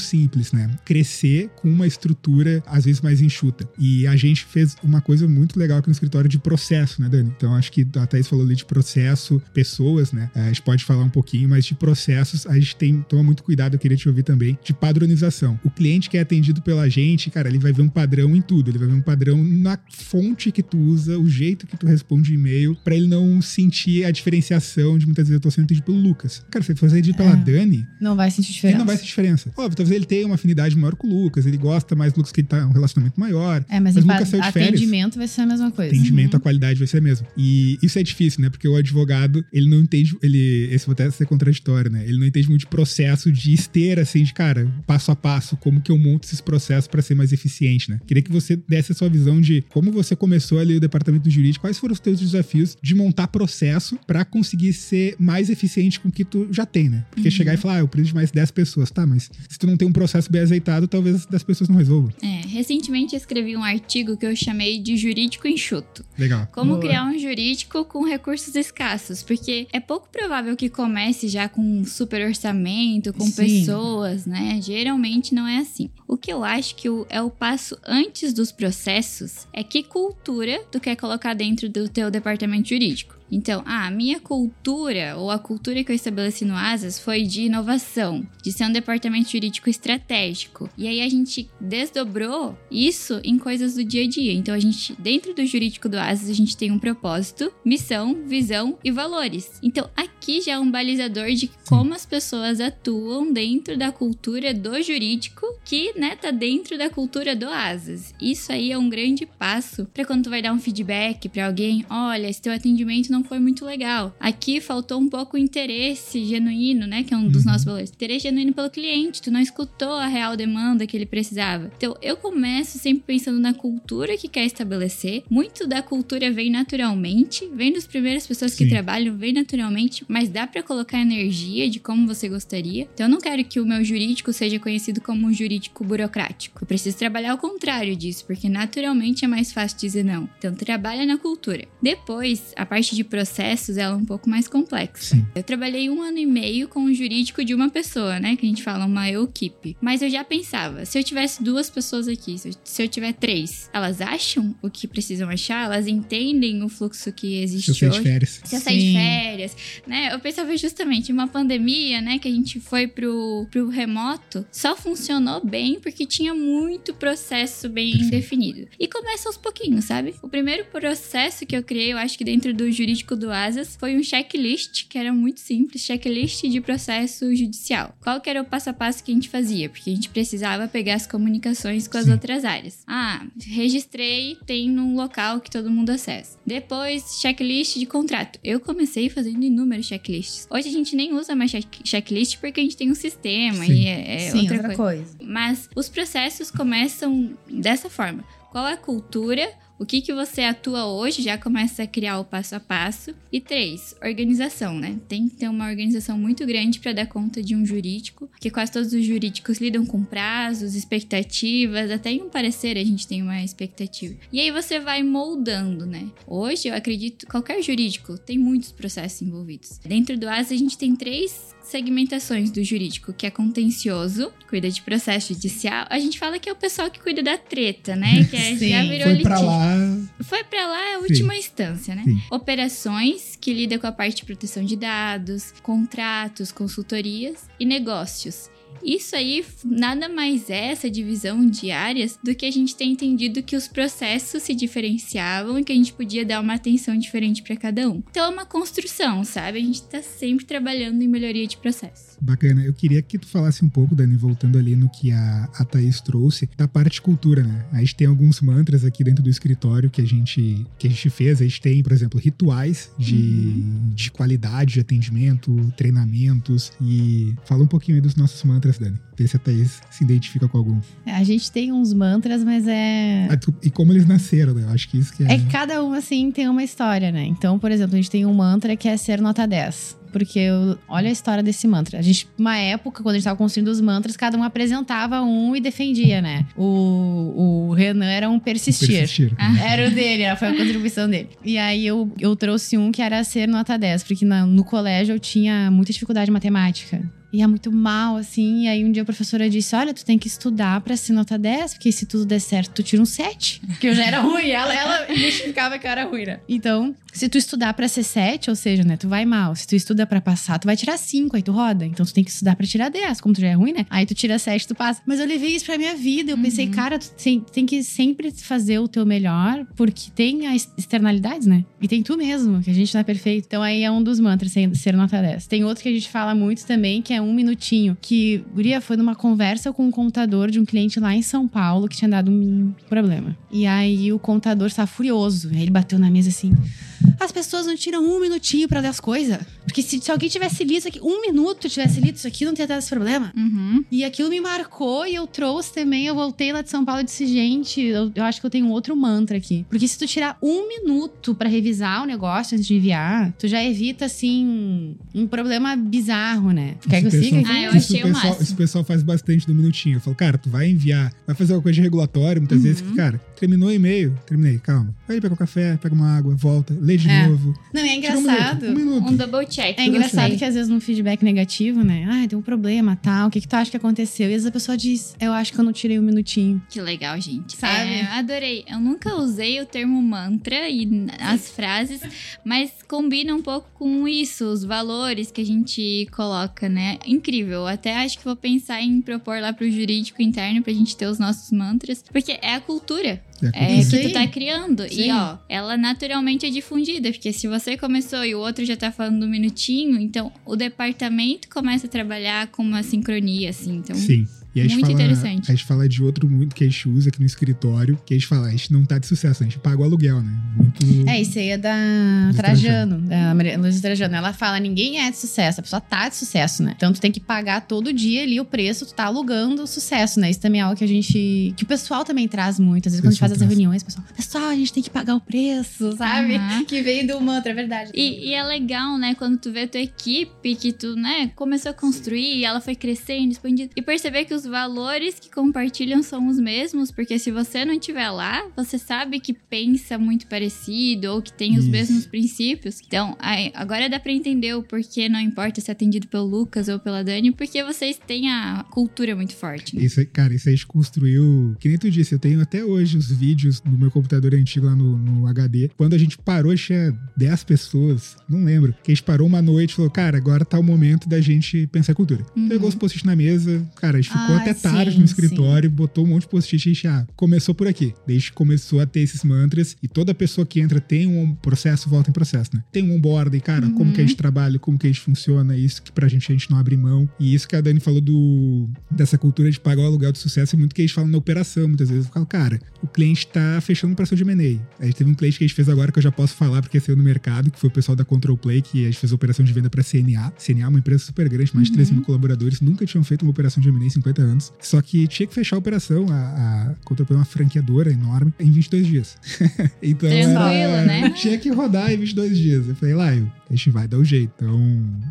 né? Crescer com uma estrutura às vezes mais enxuta. E a gente fez uma coisa muito legal aqui no escritório de processo, né, Dani? Então acho que a Thaís falou ali de processo, pessoas, né? A gente pode falar um pouquinho, mas de processos a gente tem toma muito cuidado, eu queria te ouvir também, de padronização. O cliente que é atendido pela gente, cara, ele vai ver um padrão em tudo, ele vai ver um padrão na fonte que tu usa, o jeito que tu responde e-mail, para ele não sentir a diferenciação de muitas vezes eu tô sendo atendido pelo Lucas. Cara, se ele for atendido pela É. Dani, Não vai sentir ele diferença. não vai ter diferença. Óbvio, talvez ele tenha uma afinidade maior com o Lucas, ele gosta mais do Lucas que ele tá um relacionamento maior. É, mas, Mas pa- saiu de férias. atendimento vai ser a mesma coisa. Atendimento, a qualidade vai ser a mesma. E isso é difícil, né? Porque o advogado, ele não entende, ele, esse vou até ser contraditório, né? Ele não entende muito de processo de esteira, assim, de cara, passo a passo, como que eu monto esses processos para ser mais eficiente, né? Queria que você desse a sua visão de como você começou ali o departamento jurídico, quais foram os teus desafios de montar processo para conseguir ser mais eficiente com o que tu já tem, né? Porque chegar e falar, ah, eu preciso de mais 10 pessoas, tá, mas se tu não tem um processo bem azeitado, talvez 10 pessoas não resolvam. É, recentemente eu escrevi um artigo que eu chamei de jurídico enxuto. Legal. Como Boa. criar um jurídico com recursos escassos? Porque é pouco provável que comece já com um super orçamento, com Sim. pessoas, né? Geralmente não é assim. O que eu acho que é o passo antes dos processos é que cultura tu quer colocar dentro do teu departamento jurídico. Então, ah, a minha cultura, ou a cultura que eu estabeleci no Asas, foi de inovação, de ser um departamento jurídico estratégico. E aí a gente desdobrou isso em coisas do dia a dia. Então, a gente, dentro do jurídico do Asas, a gente tem um propósito, missão, visão e valores. Então, aqui aqui já é um balizador de como as pessoas atuam dentro da cultura do jurídico, que, né, tá dentro da cultura do ASAS. Isso aí é um grande passo para quando tu vai dar um feedback para alguém, olha, esse teu atendimento não foi muito legal. Aqui faltou um pouco o interesse genuíno, né, que é um dos Uhum. nossos valores. Interesse genuíno pelo cliente, tu não escutou a real demanda que ele precisava. Então, eu começo sempre pensando na cultura que quer estabelecer. Muito da cultura vem naturalmente, vem das primeiras pessoas que Sim. trabalham, vem naturalmente, mas dá pra colocar energia de como você gostaria. Então, eu não quero que o meu jurídico seja conhecido como um jurídico burocrático. Eu preciso trabalhar ao contrário disso, porque naturalmente é mais fácil dizer não. Então, trabalha na cultura. Depois, a parte de processos ela é um pouco mais complexa. Sim. Eu trabalhei um ano e meio com o jurídico de uma pessoa, né? Que a gente fala uma equipe. Mas eu já pensava, se eu tivesse duas pessoas aqui, se eu, tiver três, elas acham o que precisam achar? Elas entendem o fluxo que Se eu existe sair de hoje? férias. Se eu sair de férias, né? Eu pensava justamente, uma pandemia, né? Que a gente foi pro, pro remoto, só funcionou bem porque tinha muito processo bem Perfeito. definido. E começa aos pouquinhos, sabe? O primeiro processo que eu criei, eu acho que dentro do jurídico do Asas, foi um checklist, que era muito simples, checklist de processo judicial. Qual que era o passo a passo que a gente fazia? Porque a gente precisava pegar as comunicações com as Sim. outras áreas. Ah, registrei, tem num local que todo mundo acessa. Depois, checklist de contrato. Eu comecei fazendo inúmeros checklists. Hoje a gente nem usa mais check- checklist porque a gente tem um sistema Sim. e é, é Sim, outra, coisa. coisa. Mas os processos começam dessa forma. Qual é a cultura? O que, que você atua hoje já começa a criar o passo a passo. E três, organização, né? Tem que ter uma organização muito grande para dar conta de um jurídico, porque quase todos os jurídicos lidam com prazos, expectativas, até em um parecer a gente tem uma expectativa. E aí você vai moldando, né? Hoje eu acredito qualquer jurídico tem muitos processos envolvidos. Dentro do ASA a gente tem três segmentações do jurídico, que é contencioso, cuida de processo judicial. A gente fala que é o pessoal que cuida da treta, né? Que é, Sim. já virou Foi pra litígio. Lá. Foi pra lá a Sim. última instância, né? Sim. Operações, que lida com a parte de proteção de dados, contratos, consultorias e negócios. Isso aí nada mais é essa divisão de áreas do que a gente ter entendido que os processos se diferenciavam e que a gente podia dar uma atenção diferente pra cada um. Então é uma construção, sabe? A gente tá sempre trabalhando em melhoria de processo. Bacana. Eu queria que tu falasse um pouco, Dani, voltando ali no que a, a Thaís trouxe, da parte de cultura, né? A gente tem alguns mantras aqui dentro do escritório que a gente, que a gente fez. A gente tem, por exemplo, rituais de, de qualidade de atendimento, treinamentos. E fala um pouquinho aí dos nossos mantras, Dani. Vê se a Thaís se identifica com algum. É, A gente tem uns mantras, mas é. Ah, tu- E como eles nasceram, né? Eu acho que isso que é. É que cada um, assim, tem uma história, né? Então, por exemplo, a gente tem um mantra que é ser nota 10. Porque eu- olha a história desse mantra. A gente, uma época, quando a gente tava construindo os mantras, cada um apresentava um e defendia, né? O, o Renan era um persistir. persistir. Ah. Era o dele, foi a contribuição dele. E aí eu, eu trouxe um que era ser nota 10, porque na- no colégio eu tinha muita dificuldade em matemática. Ia muito mal, assim. E aí um dia a professora disse: Olha, tu tem que estudar pra ser nota 10, porque se tudo der certo, tu tira um 7. Que eu já era ruim. Ela, ela identificava que eu era ruim, né? Então, se tu estudar pra ser 7, ou seja, né, tu vai mal. Se tu estuda pra passar, tu vai tirar 5, aí tu roda. Então tu tem que estudar pra tirar 10, como tu já é ruim, né? Aí tu tira 7, tu passa. Mas eu levei isso pra minha vida. Eu pensei, cara, tu tem, tem que sempre fazer o teu melhor, porque tem as externalidades, né? E tem tu mesmo, que a gente não é perfeito. Então aí é um dos mantras, ser nota 10. Tem outro que a gente fala muito também, que é um minutinho. Que, Guria, foi numa conversa com um contador de um cliente lá em São Paulo que tinha dado um problema. E aí o contador estava furioso. Aí ele bateu na mesa assim. As pessoas não tiram um minutinho pra ler as coisas. Porque se, se alguém tivesse lido isso aqui, um minuto tivesse lido isso aqui, não teria dado esse problema. Uhum. E aquilo me marcou e eu trouxe também. Eu voltei lá de São Paulo e disse: gente, eu, eu acho que eu tenho um outro mantra aqui. Porque se tu tirar um minuto pra revisar o negócio antes de enviar, tu já evita, assim, um problema bizarro, né? Quer que eu Esse siga pessoal- aqui? Ah, eu isso achei o pessoal, máximo. Esse pessoal faz bastante no minutinho. Eu falo, cara, tu vai enviar, vai fazer alguma coisa de regulatório, muitas Uhum. vezes, que, cara, terminou o e-mail, terminei, calma. Vai ali, pega um café, pega uma água, volta, lê de É. novo. Não, é Tira um engraçado. minuto, um minuto. Um double check. É engraçado que às vezes num feedback negativo, né? Ah, tem um problema, tal. O que, que tu acha que aconteceu? E às vezes a pessoa diz: Eu acho que eu não tirei um minutinho. Que legal, gente. Sabe? É, adorei. Eu nunca usei o termo mantra e as frases, mas combina um pouco com isso, os valores que a gente coloca, né? Incrível. Até acho que vou pensar em propor lá pro jurídico interno pra gente ter os nossos mantras, porque é a cultura. É, Isso que tu tá criando. Sim. E ó, ela naturalmente é difundida, porque se você começou e o outro já tá falando um minutinho, então o departamento começa a trabalhar com uma sincronia, assim. Então, Sim. E a gente Muito fala, interessante. A gente fala de outro muito que a gente usa aqui no escritório, que a gente fala, a gente não tá de sucesso, a gente paga o aluguel, né? Muito. É, isso aí é da Do Trajano, da Maria Luísa Trajano. Ela fala: ninguém é de sucesso, a pessoa tá de sucesso, né? Então tu tem que pagar todo dia ali o preço, tu tá alugando o sucesso, né? Isso também é algo que a gente. que o pessoal também traz muito. Às vezes quando a gente faz as reuniões, o pessoal, pessoal, a gente tem que pagar o preço, sabe? Aham. Que vem do mantra, é verdade. E, e é legal, né, quando tu vê a tua equipe que tu, né, começou a construir e ela foi crescendo, expandindo. E perceber que os valores que compartilham são os mesmos, porque se você não estiver lá, você sabe que pensa muito parecido ou que tem os Isso. mesmos princípios. Então, agora dá pra entender o porquê não importa se é atendido pelo Lucas ou pela Dani, porque vocês têm a cultura muito forte. né? Isso, aí- cara, isso a gente construiu. Que nem tu disse, eu tenho até hoje os vídeos no meu computador antigo lá no, no HD. Quando a gente parou, tinha 10 pessoas, não lembro. Que a gente parou uma noite e falou, cara, agora tá o momento da gente pensar cultura. Uhum. Pegou os post-it na mesa, cara, a gente ficou Ah, até sim, tarde no escritório, botou um monte de post-it e ah, começou por aqui. A gente começou a ter esses mantras e toda pessoa que entra tem um processo, volta em processo, né? Tem um onboarding, cara, como Uhum. que a gente trabalha, como que a gente funciona, isso que pra gente a gente não abre mão. E isso que a Dani falou do dessa cultura de pagar o aluguel de sucesso é muito que a gente fala na operação, muitas vezes. Eu falo, cara, o cliente tá fechando operação de M&A. A gente teve um cliente que a gente fez agora que eu já posso falar porque saiu no mercado, que foi o pessoal da Control Play, que a gente fez a operação de venda pra CNA. CNA é uma empresa super grande, mais de 13 mil colaboradores, nunca tinham feito uma operação de M&A em 50 anos. Só que tinha que fechar a operação, a, a é uma franqueadora enorme, em 22 dias. então Tranquilo, era- né? Tinha que rodar em 22 dias. Eu falei, lá, a gente vai dar o jeito. Então,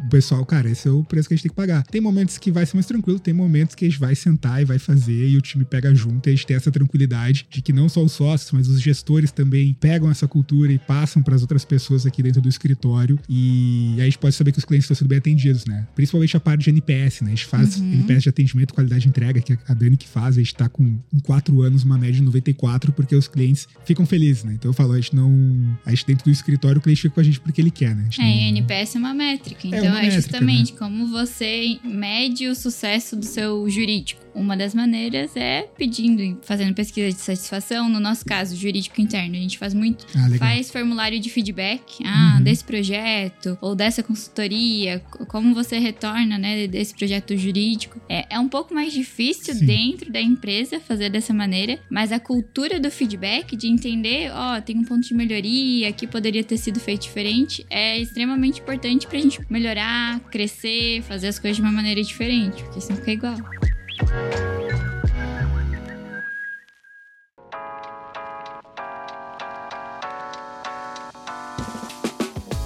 o pessoal, cara, esse é o preço que a gente tem que pagar. Tem momentos que vai ser mais tranquilo, tem momentos que a gente vai sentar e vai fazer e o time pega junto e a gente tem essa tranquilidade de que não só os sócios, mas os gestores também pegam essa cultura e passam para as outras pessoas aqui dentro do escritório e aí a gente pode saber que os clientes estão sendo bem atendidos, né? Principalmente a parte de NPS, né? A gente faz Uhum. NPS de atendimento, qualidade de entrega, que a Dani que faz, a gente tá com em quatro anos uma média de 94, porque os clientes ficam felizes, né? Então eu falo, a gente não. A gente dentro do escritório, o cliente fica com a gente porque ele quer, né? A É, não- NPS é uma métrica. Então, uma é, métrica, justamente como você mede o sucesso do seu jurídico. Uma das maneiras é pedindo, fazendo pesquisa de satisfação. No nosso caso, jurídico interno, a gente faz muito. Ah. Faz formulário de feedback, ah, Uhum. desse projeto ou dessa consultoria, como você retorna, né, desse projeto jurídico. É, é um pouco mais difícil Sim. dentro da empresa fazer dessa maneira, mas a cultura do feedback, de entender, ó, tem um ponto de melhoria, que poderia ter sido feito diferente, é extremamente importante pra gente melhorar, crescer, fazer as coisas de uma maneira diferente, porque senão fica igual.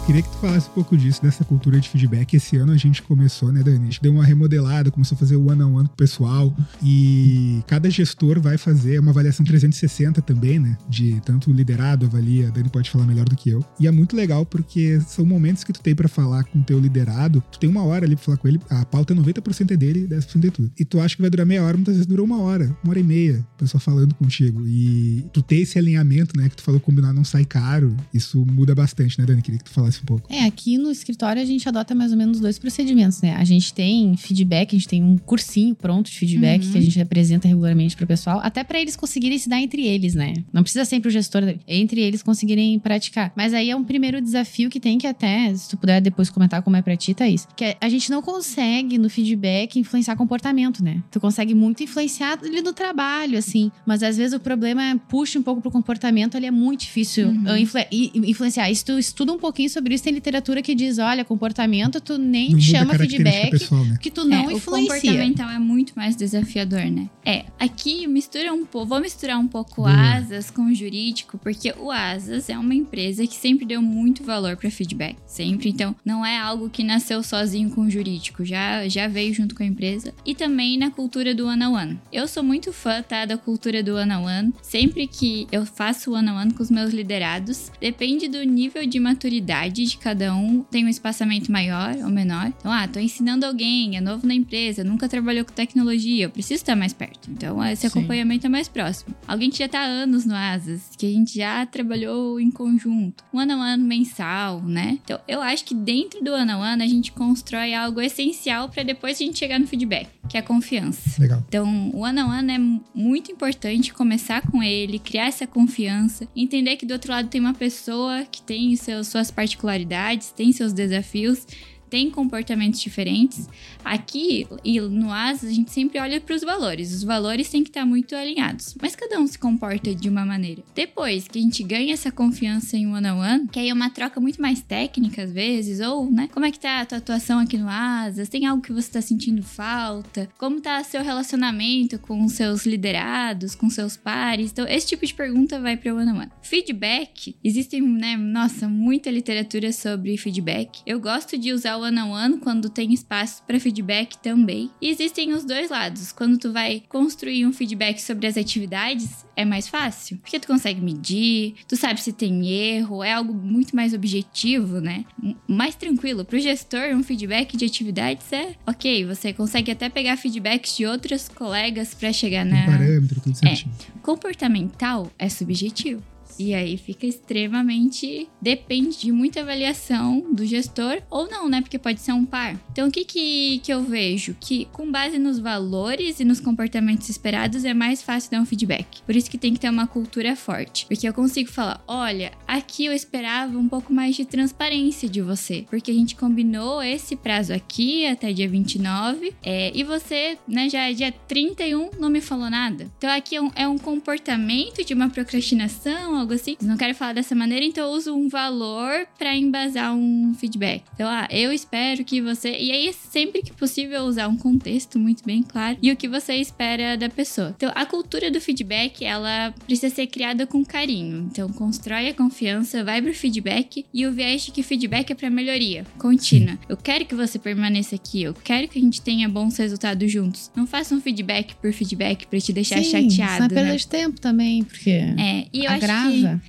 Queria que tu falasse um pouco disso, dessa cultura de feedback. Esse ano a gente começou, né, Dani? A gente deu uma remodelada, começou a fazer o one-on-one com o pessoal. E cada gestor vai fazer uma avaliação 360 também, né? De tanto o liderado avalia, a Dani pode falar melhor do que eu. E é muito legal porque são momentos que tu tem pra falar com o teu liderado. Tu tem uma hora ali pra falar com ele, a pauta 90% é dele e 10% é tudo. E tu acha que vai durar meia hora, muitas vezes dura uma hora, uma hora e meia, a pessoa falando contigo. E tu ter esse alinhamento, né, que tu falou combinar não sai caro, isso muda bastante, né, Dani? Queria que tu falasse um pouco. É, aqui no escritório a gente adota mais ou menos dois procedimentos, né? A gente tem feedback, a gente tem um cursinho pronto de feedback Uhum. que a gente apresenta regularmente pro pessoal, até pra eles conseguirem se dar entre eles, né? Não precisa sempre o gestor, entre eles conseguirem praticar. Mas aí é um primeiro desafio que tem que até, se tu puder depois comentar como é pra ti, Thaís, que é, a gente não consegue no feedback influenciar comportamento, né? Tu consegue muito influenciar ali no trabalho, assim, mas às vezes o problema é puxa um pouco pro comportamento, ele é muito difícil Uhum. uh, influ- influenciar. E se tu estuda um pouquinho sobre isso, tem literatura que diz, olha, comportamento, tu nem Não chama feedback, pessoal, né? que tu não é, O influencia. comportamental é muito mais desafiador, né? É, aqui mistura um pouco, vou misturar um pouco o. Asas com o jurídico, porque o Asas é uma empresa que sempre deu muito valor para feedback, sempre. Então, não é algo que nasceu sozinho com o jurídico, já já veio junto com a empresa. E também na cultura do one on one. Eu sou muito fã, tá, da cultura do one on one. Sempre que eu faço one on one com os meus liderados, depende do nível de maturidade de cada um, tem um espaçamento maior ou menor. Então, ah, tô ensinando alguém, é novo na empresa, nunca trabalhou com tecnologia, eu preciso estar mais perto. Então, esse Sim. acompanhamento é mais próximo. Alguém que já tá há anos no Asas, que a gente já trabalhou em conjunto. Um ano a ano mensal, né? Então, eu acho que dentro do ano a ano a gente constrói algo essencial para depois a gente chegar no feedback. Que é a confiança. Legal. Então, o one on one é muito importante começar com ele, criar essa confiança, entender que do outro lado tem uma pessoa que tem seus, suas particularidades, tem seus desafios tem comportamentos diferentes. Aqui e no AS, a gente sempre olha para os valores. Os valores têm que estar muito alinhados, mas cada um se comporta de uma maneira. Depois que a gente ganha essa confiança em one on one, que aí é uma troca muito mais técnica às vezes, ou, né, como é que tá a tua atuação aqui no ASAS? Tem algo que você está sentindo falta? Como tá seu relacionamento com os seus liderados, com seus pares? Então, esse tipo de pergunta vai para one on one. Feedback, existem, né, nossa, muita literatura sobre feedback. Eu gosto de usar o one on one quando tem espaço para feedback também. E existem os dois lados. Quando tu vai construir um feedback sobre as atividades, é mais fácil, porque tu consegue medir, tu sabe se tem erro, é algo muito mais objetivo, né? Mais tranquilo. Pro gestor, um feedback de atividades é ok, você consegue até pegar feedbacks de outros colegas para chegar na. Parâmetro, tudo certinho. É. Comportamental é subjetivo. E aí fica extremamente. Depende de muita avaliação do gestor ou não, né? Porque pode ser um par. Então, o que, que, que eu vejo? Que com base nos valores e nos comportamentos esperados é mais fácil dar um feedback. Por isso que tem que ter uma cultura forte. Porque eu consigo falar: olha, aqui eu esperava um pouco mais de transparência de você. Porque a gente combinou esse prazo aqui até dia 29. É, e você, né, já é dia 31, não me falou nada. Então, aqui é um, é um comportamento de uma procrastinação algo assim. Não quero falar dessa maneira, então eu uso um valor para embasar um feedback. Então, ah, eu espero que você. E aí, sempre que possível, usar um contexto muito bem claro e o que você espera da pessoa. Então, a cultura do feedback, ela precisa ser criada com carinho. Então, constrói a confiança, vai pro feedback e o viés de que feedback é para melhoria contínua. Eu quero que você permaneça aqui, eu quero que a gente tenha bons resultados juntos. Não faça um feedback por feedback para te deixar Sim, chateado. Não é né? perda de tempo também, porque. É, e eu acho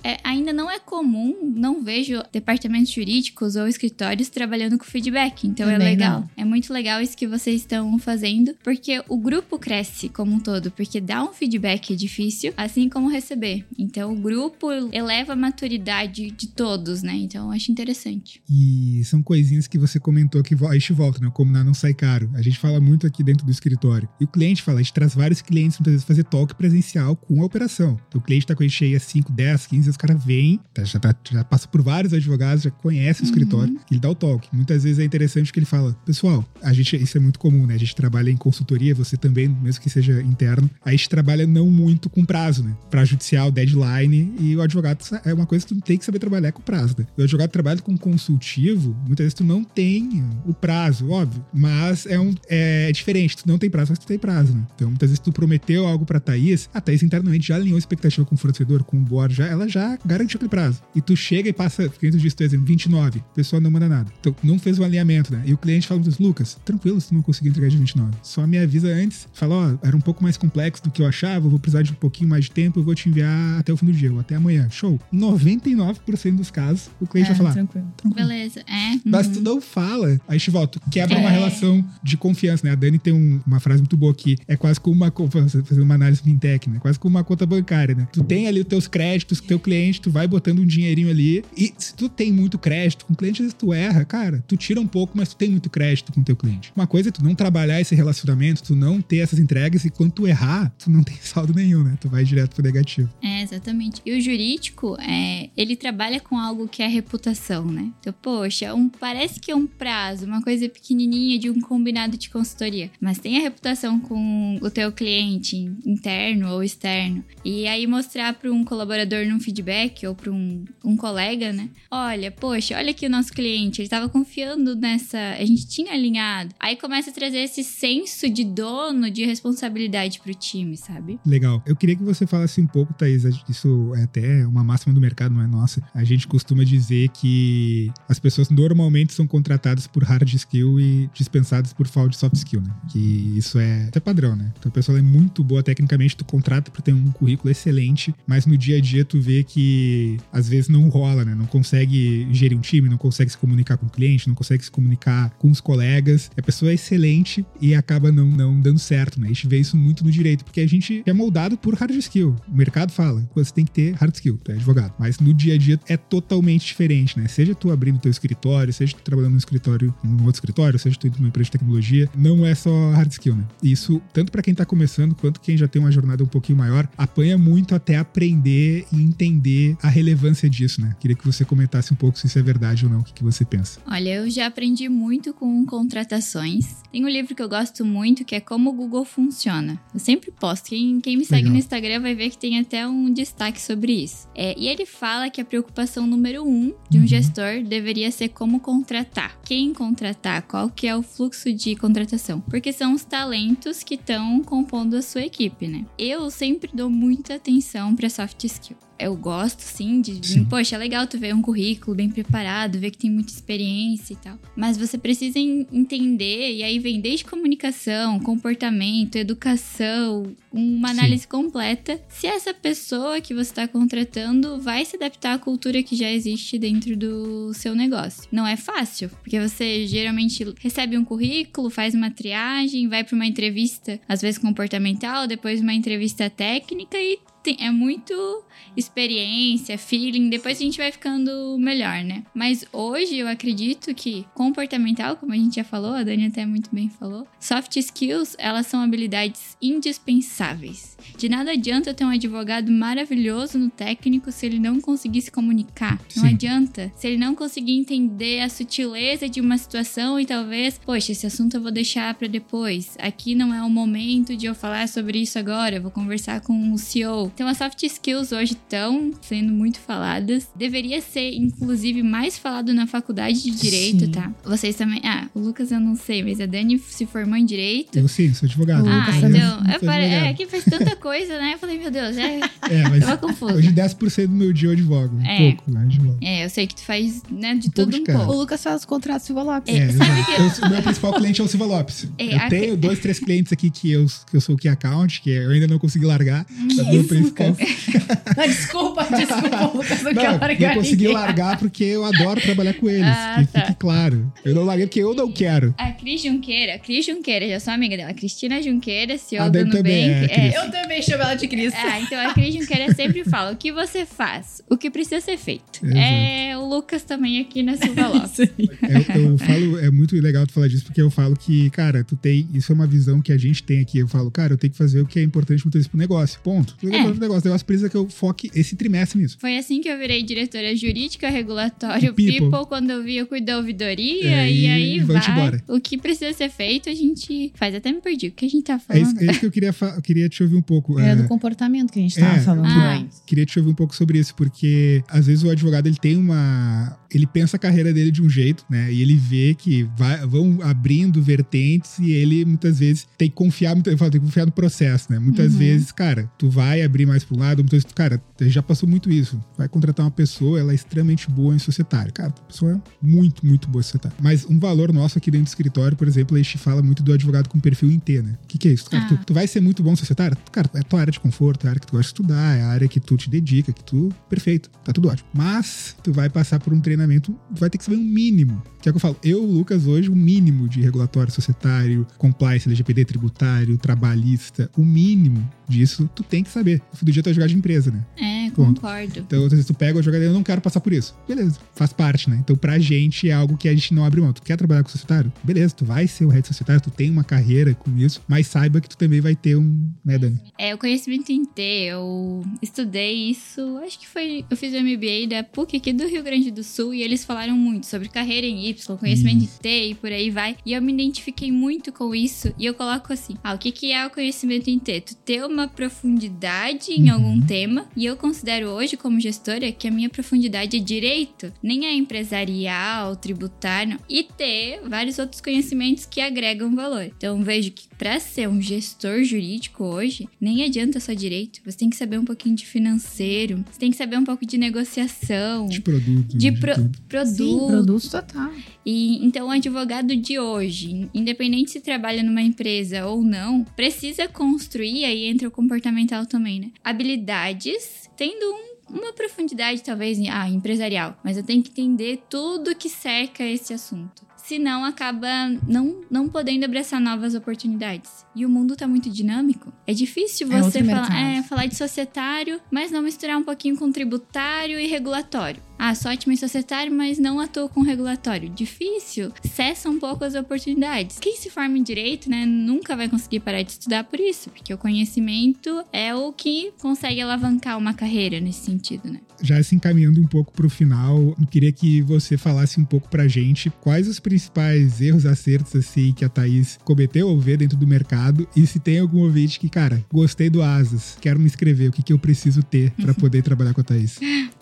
é, ainda não é comum, não vejo departamentos jurídicos ou escritórios trabalhando com feedback. Então é Também legal. não. É muito legal isso que vocês estão fazendo, porque o grupo cresce como um todo. Porque dar um feedback é difícil, assim como receber. Então o grupo eleva a maturidade de todos, né? Então eu acho interessante. E são coisinhas que você comentou que a gente volta, né? Como não sai caro. A gente fala muito aqui dentro do escritório. E o cliente fala, a gente traz vários clientes muitas vezes fazer talk presencial com a operação. Então o cliente tá com a gente aí há 5, 10, 15, os caras vêm, tá, já, tá- já passa por vários advogados, já conhece o escritório, ele dá o talk. Muitas vezes é interessante que ele fala, pessoal, a gente, isso é muito comum, né? A gente trabalha em consultoria, você também, mesmo que seja interno, a gente trabalha não muito com prazo, né? Pra judicial, deadline, e o advogado é uma coisa que tu tem que saber trabalhar com prazo, né? O advogado trabalha com consultivo, muitas vezes tu não tem o prazo, óbvio, mas é, um, é diferente, tu não tem prazo, mas tu tem prazo, né? Então, muitas vezes tu prometeu algo pra Thaís, a Thaís internamente já alinhou a expectativa com o fornecedor, com o board, já, ela já garantiu aquele prazo. E tu chega e passa, quem tu disse, tu exemplo, 29, a pessoa não manda nada. Então, não fez o alinhamento, né? E o cliente fala, Lucas, tranquilo se tu não conseguir entregar de 29. Só me avisa antes, fala, ó, era um pouco mais complexo do que eu achava, eu vou precisar de um pouquinho mais de tempo, eu vou te enviar até o fim do dia, ou até amanhã. Show. 99% dos casos, o cliente É, vai falar, tranquilo. tranquilo. Beleza, é. Mas uhum. tu não fala, aí te volta, quebra uma É. relação de confiança, né? A Dani tem um- uma frase muito boa aqui, é quase como uma, fazendo uma análise fintech, né? Quase como uma conta bancária, né? Tu tem ali os teus créditos, teu cliente, tu vai botando um dinheirinho ali, e se tu tem muito crédito com o cliente, às vezes tu erra, cara, tu tira um pouco, mas tu tem muito crédito com teu cliente. Uma coisa é tu não trabalhar esse relacionamento, tu não ter essas entregas, e quando tu errar, tu não tem saldo nenhum, né? Tu vai direto pro negativo. É, exatamente. E o jurídico, é, ele trabalha com algo que é reputação, né? Então, poxa, um, parece que é um prazo, uma coisa pequenininha de um combinado de consultoria, mas tem a reputação com o teu cliente interno ou externo. E aí mostrar para um colaborador num feedback ou para um, um colega, né? Olha, poxa, olha aqui o nosso cliente, ele estava confiando nessa, a gente tinha alinhado. Aí começa a trazer esse senso de dono, de responsabilidade pro time, sabe? Legal. Eu queria que você falasse um pouco, Thaís. Isso é até uma máxima do mercado, não é nossa. A gente costuma dizer que as pessoas normalmente são contratadas por hard skill e dispensadas por falta de soft skill, né? Que isso é até padrão, né? Então a pessoa é muito boa tecnicamente, tu contrata pra ter um currículo excelente, mas no dia a dia tu tu vê que às vezes não rola, né? Não consegue gerir um time, não consegue se comunicar com o cliente, não consegue se comunicar com os colegas. A pessoa é excelente e acaba não, não dando certo, né? A gente vê isso muito no direito, porque a gente é moldado por hard skill. O mercado fala, você tem que ter hard skill, tu é advogado. Mas no dia a dia é totalmente diferente, né? Seja tu abrindo teu escritório, seja tu trabalhando num escritório, num outro escritório, seja tu indo numa empresa de tecnologia, não é só hard skill, né? Isso, tanto para quem tá começando, quanto quem já tem uma jornada um pouquinho maior, apanha muito até aprender entender a relevância disso, né? Queria que você comentasse um pouco se isso é verdade ou não, o que, que você pensa. Olha, eu já aprendi muito com contratações. Tem um livro que eu gosto muito que é Como o Google Funciona. Eu sempre posto. Quem, quem me segue Legal. no Instagram vai ver que tem até um destaque sobre isso. É, e ele fala que a preocupação número um de um Uhum. gestor deveria ser como contratar. Quem contratar? Qual que é o fluxo de contratação? Porque são os talentos que estão compondo a sua equipe, né? Eu sempre dou muita atenção para soft skill. Eu gosto, sim, de. Sim. Poxa, é legal tu ver um currículo bem preparado, ver que tem muita experiência e tal. Mas você precisa en- entender, e aí vem desde comunicação, comportamento, educação, uma Sim. análise completa, se essa pessoa que você está contratando vai se adaptar à cultura que já existe dentro do seu negócio. Não é fácil, porque você geralmente recebe um currículo, faz uma triagem, vai para uma entrevista, às vezes comportamental, depois uma entrevista técnica e tem- é muito experiência, feeling, depois a gente vai ficando melhor, né? Mas hoje eu acredito que comportamental, como a gente já falou, a Dani até muito bem falou, soft skills, elas são habilidades indispensáveis. De nada adianta eu ter um advogado maravilhoso no técnico se ele não conseguir se comunicar. Não Sim. adianta. Se ele não conseguir entender a sutileza de uma situação e talvez, poxa, esse assunto eu vou deixar pra depois. Aqui não é o momento de eu falar sobre isso agora, eu vou conversar com o CEO. Então as soft skills hoje estão sendo muito faladas. Deveria ser, inclusive, mais falado na faculdade de direito, Sim. tá? Vocês também. Ah, o Lucas eu não sei, mas a Dani se formou em direito. Eu sim, sou advogado. Ah, Eu então. Eu pare... É, advogado. que faz tanta coisa, né? Eu falei, meu Deus, é. É, mas Tava confuso. hoje 10% do meu dia eu advogo. Um É. pouco, né? Advogo. É, eu sei que tu faz, né, de Um pouco tudo um cada. O pouco. Lucas faz os contratos Silva Lopes. É, sabe exato. que- Eu sou- o meu principal cliente é o Silva Lopes. É, eu a- tenho dois, três clientes aqui que eu, que eu sou o key account, que eu ainda não consegui largar. Que meu isso, Lucas? Desculpa, desculpa, o Lucas não, Não, largar não consegui ninguém. largar porque eu adoro trabalhar com eles. Ah, que tá. fique claro. Eu não larguei porque eu não quero. A Cris Junqueira, Cris Junqueira, já sou amiga dela. Cristina Junqueira, CEO A do Nubank. é, Cris. Eu também chamo ela de Cris. Ah, então a Cris Junqueira sempre fala o que você faz, o que precisa ser feito. Exato. É o Lucas também aqui na Silva Lopes. Eu, eu falo, é muito legal tu falar disso, porque eu falo que, cara, tu tem. Isso é uma visão que a gente tem aqui. Eu falo, cara, eu tenho que fazer o que é importante muitas vezes pro negócio. Ponto. O é É. pro negócio? O negócio precisa que eu foque esse trimestre nisso. Foi assim que eu virei diretora jurídica, regulatório, People. people, quando eu vi eu cuido da ouvidoria, É, e aí vai. embora. O que precisa ser feito, a gente faz. Até me perdi. O que a gente tá É falando? isso, é isso que eu queria, fa- eu queria te ouvir um pouco. Era É, do comportamento que a gente tava É, falando Ah. antes. Queria te ouvir um pouco sobre isso, porque às vezes o advogado ele tem uma. Ele pensa a carreira dele de um jeito, né? E ele vê que vai- vão abrindo vertentes e ele muitas vezes tem que confiar, muito- eu falo, tem que confiar no processo, né? Muitas Uhum. vezes, cara, tu vai abrir mais para um lado, muitas vezes, cara, já passou muito isso. Vai contratar uma pessoa, ela é extremamente boa em societário. Cara, a pessoa é muito, muito boa em societário. Mas um valor nosso aqui dentro do escritório, por exemplo, a gente fala muito do advogado com perfil em T, né? O que, que é isso? Cara, Ah. tu, tu vai ser muito bom em societário? Cara, é a tua área de conforto, é a área que tu gosta de estudar, é a área que tu te dedica, que tu. Perfeito, tá tudo ótimo. Mas tu vai passar por um treinamento, tu vai ter que saber um mínimo. Que é o que eu falo. Eu, Lucas, hoje, o mínimo de regulatório societário, compliance, LGPD tributário, trabalhista, o mínimo disso tu tem que saber. No fim do dia tu vai jogar de empresa, né? É, Ponto. concordo. Então, às vezes tu pega o jogador, eu não quero passar por isso. Beleza, faz parte, né? Então, pra gente é algo que a gente não abre mão. Tu quer trabalhar com societário? Beleza, tu vai ser o head societário, tu tem uma carreira com isso, mas saiba que tu também vai ter um, né, Dani? É, o conhecimento em T, eu estudei isso, acho que foi. Eu fiz o MBA da PUC aqui do Rio Grande do Sul e eles falaram muito sobre carreira em Y, conhecimento Isso. em T e por aí vai. E eu me identifiquei muito com isso e eu coloco assim: ah, o que, que é o conhecimento em T? Tu ter uma profundidade em Uhum. algum tema e eu considero hoje, como gestora, que a minha profundidade é direito, nem é empresarial, tributário, e ter vários outros conhecimentos que agregam valor. Então vejo que para ser um gestor jurídico hoje, nem adianta só direito. Você tem que saber um pouquinho de financeiro, você tem que saber um pouco de negociação, De produto, de de pro- tudo. produto. Sim, produtos total. E então o advogado de hoje, independente se trabalha numa empresa ou não, precisa construir aí entra o comportamental também, né? Habilidades, tendo um uma profundidade talvez ah, empresarial, mas eu tenho que entender tudo que cerca esse assunto senão acaba não, não podendo abraçar novas oportunidades. E o mundo tá muito dinâmico. É difícil É você outro falar, é, falar de societário, mas não misturar um pouquinho com tributário e regulatório. Ah, sou ótima em societário, mas não atuo com regulatório. Difícil. Cessa um pouco as oportunidades. Quem se forma em direito, né, nunca vai conseguir parar de estudar por isso, porque o conhecimento é o que consegue alavancar uma carreira nesse sentido, né? Já se encaminhando um pouco pro final, eu queria que você falasse um pouco pra gente quais os principais erros, acertos, assim, que a Thaís cometeu ou vê dentro do mercado e se tem algum ouvinte que, cara, gostei do Asas, quero me inscrever, o que, que eu preciso ter pra poder trabalhar com a Thaís?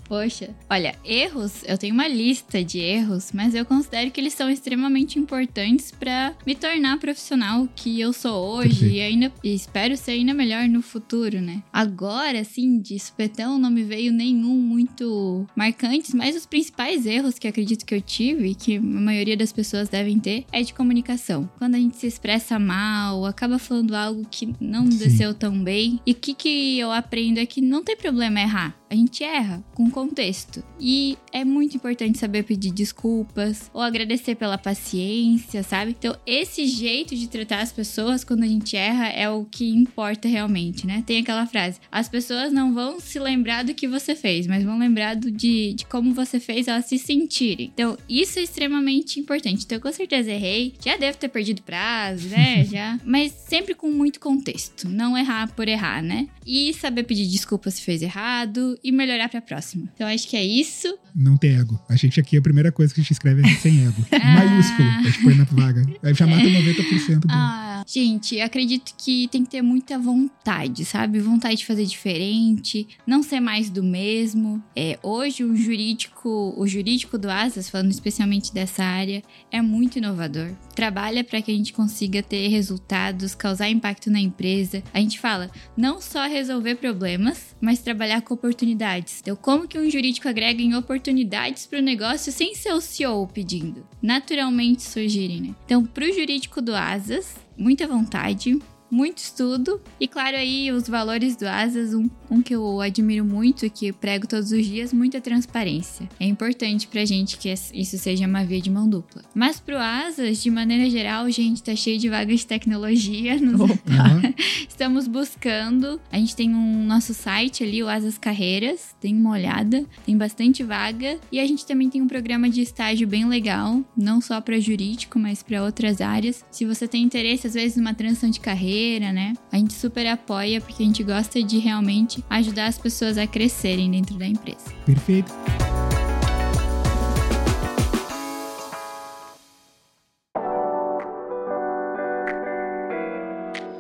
Poxa, olha, erros, eu tenho uma lista de erros, mas eu considero que eles são extremamente importantes pra me tornar profissional que eu sou hoje Perfeito. e ainda e espero ser ainda melhor no futuro, né? Agora, assim, de supetão não me veio nenhum muito marcantes, mas os principais erros que acredito que eu tive, que a maioria das pessoas devem ter, é de comunicação. Quando a gente se expressa mal, acaba falando algo que não Sim. desceu tão bem. E o que, que eu aprendo é que não tem problema errar. A gente erra com contexto. E é muito importante saber pedir desculpas ou agradecer pela paciência, sabe? Então, esse jeito de tratar as pessoas quando a gente erra é o que importa realmente, né? Tem aquela frase: as pessoas não vão se lembrar do que você fez, mas vão lembrar do, de, de como você fez elas se sentirem. Então, isso é extremamente importante. Então, eu com certeza errei. Já devo ter perdido prazo, né? Já. Mas sempre com muito contexto. Não errar por errar, né? E saber pedir desculpa se fez errado e melhorar pra próxima. Então, acho que é isso. Não tem ego. A gente aqui, a primeira coisa que a gente escreve é sem ego. Ah. Maiúsculo, a gente põe na vaga. Aí já mata 90% do... Ah, gente, acredito que tem que ter muita vontade, sabe? Vontade de fazer diferente, não ser mais do mesmo. É, hoje o jurídico, o jurídico do Asas, falando especialmente dessa área, é muito inovador. Trabalha para que a gente consiga ter resultados, causar impacto na empresa. A gente fala não só resolver problemas, mas trabalhar com oportunidades. Então, como que um jurídico agrega em oportunidades para o negócio sem ser o CEO pedindo? Naturalmente surgirem, né? Então, para o jurídico do Asas, muita vontade, muito estudo e, claro, aí os valores do Asas, um, um que eu admiro muito e que prego todos os dias, muita transparência. É importante pra gente que isso seja uma via de mão dupla. Mas pro Asas, de maneira geral, gente, tá cheio de vagas de tecnologia nos Estamos buscando. A gente tem um nosso site ali, o Asas Carreiras. Tem uma olhada, tem bastante vaga. E a gente também tem um programa de estágio bem legal, não só para jurídico, mas para outras áreas. Se você tem interesse, às vezes, numa transição de carreira, né? A gente super apoia porque a gente gosta de realmente ajudar as pessoas a crescerem dentro da empresa. perfeito.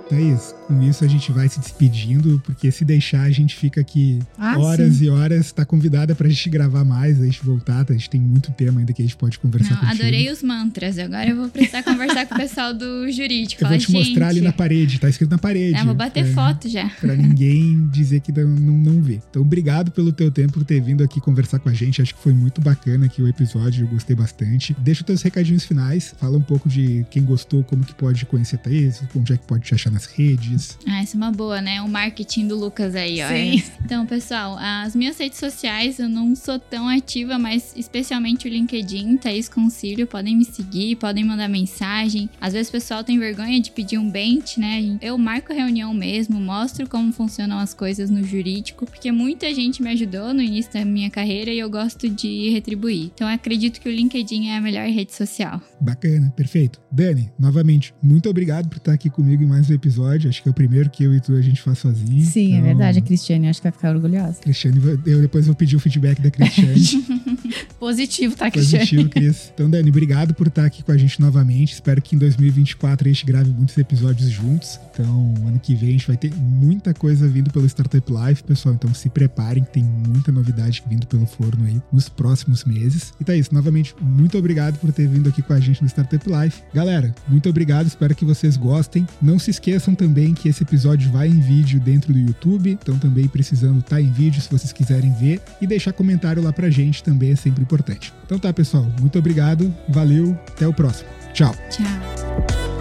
Thaís, com isso a gente vai se despedindo, porque se deixar a gente fica aqui Ah, horas sim. e horas. Tá convidada pra gente gravar mais, a gente voltar. A gente tem muito tema ainda que a gente pode conversar contigo. adorei os mantras. Agora eu vou precisar conversar com o pessoal do jurídico. Eu vou te mostrar ali "Gente, na parede, tá escrito na parede. É, vou bater É, foto já. Pra ninguém dizer que não, não, não vê. Então, obrigado pelo teu tempo, por ter vindo aqui conversar com a gente. Acho que foi muito bacana aqui o episódio, eu gostei bastante. Deixa os teus recadinhos finais, fala um pouco de quem gostou, como que pode conhecer a Thaís, onde é que pode te achar nas redes. Ah, essa é uma boa, né? O marketing do Lucas aí, ó. Sim. Então, pessoal, as minhas redes sociais eu não sou tão ativa, mas especialmente o LinkedIn, Thaís Concílio, podem me seguir, podem mandar mensagem. Às vezes o pessoal tem vergonha de pedir um bench, né? Eu marco a reunião mesmo, mostro como funcionam as coisas no jurídico, porque muita gente me ajudou no início da minha carreira e eu gosto de retribuir. Então, eu acredito que o LinkedIn é a melhor rede social. Bacana, perfeito. Dani, novamente, muito obrigado por estar aqui comigo em mais um episódio. Acho que é o primeiro que eu e tu a gente faz sozinho. Sim, é Então, verdade. A Cristiane acho que vai ficar orgulhosa. Cristiane, eu depois vou pedir o feedback da Cristiane. Positivo, tá, Cristiane? Positivo, Cris. Então, Dani, obrigado por estar aqui com a gente novamente. Espero que em 2024 a gente grave muitos episódios juntos. Então, ano que vem a gente vai ter muita coisa vindo pelo Startup Life, pessoal. Então, se preparem, tem muita novidade vindo pelo forno aí nos próximos meses. E tá isso, novamente, muito obrigado por ter vindo aqui com a gente no Startup Life. Galera, muito obrigado, espero que vocês gostem. Não se esqueçam também que esse episódio vai em vídeo dentro do YouTube, então também precisando estar em vídeo se vocês quiserem ver e deixar comentário lá pra gente também é sempre importante. Então tá, pessoal, muito obrigado, valeu, até o próximo. Tchau. Tchau.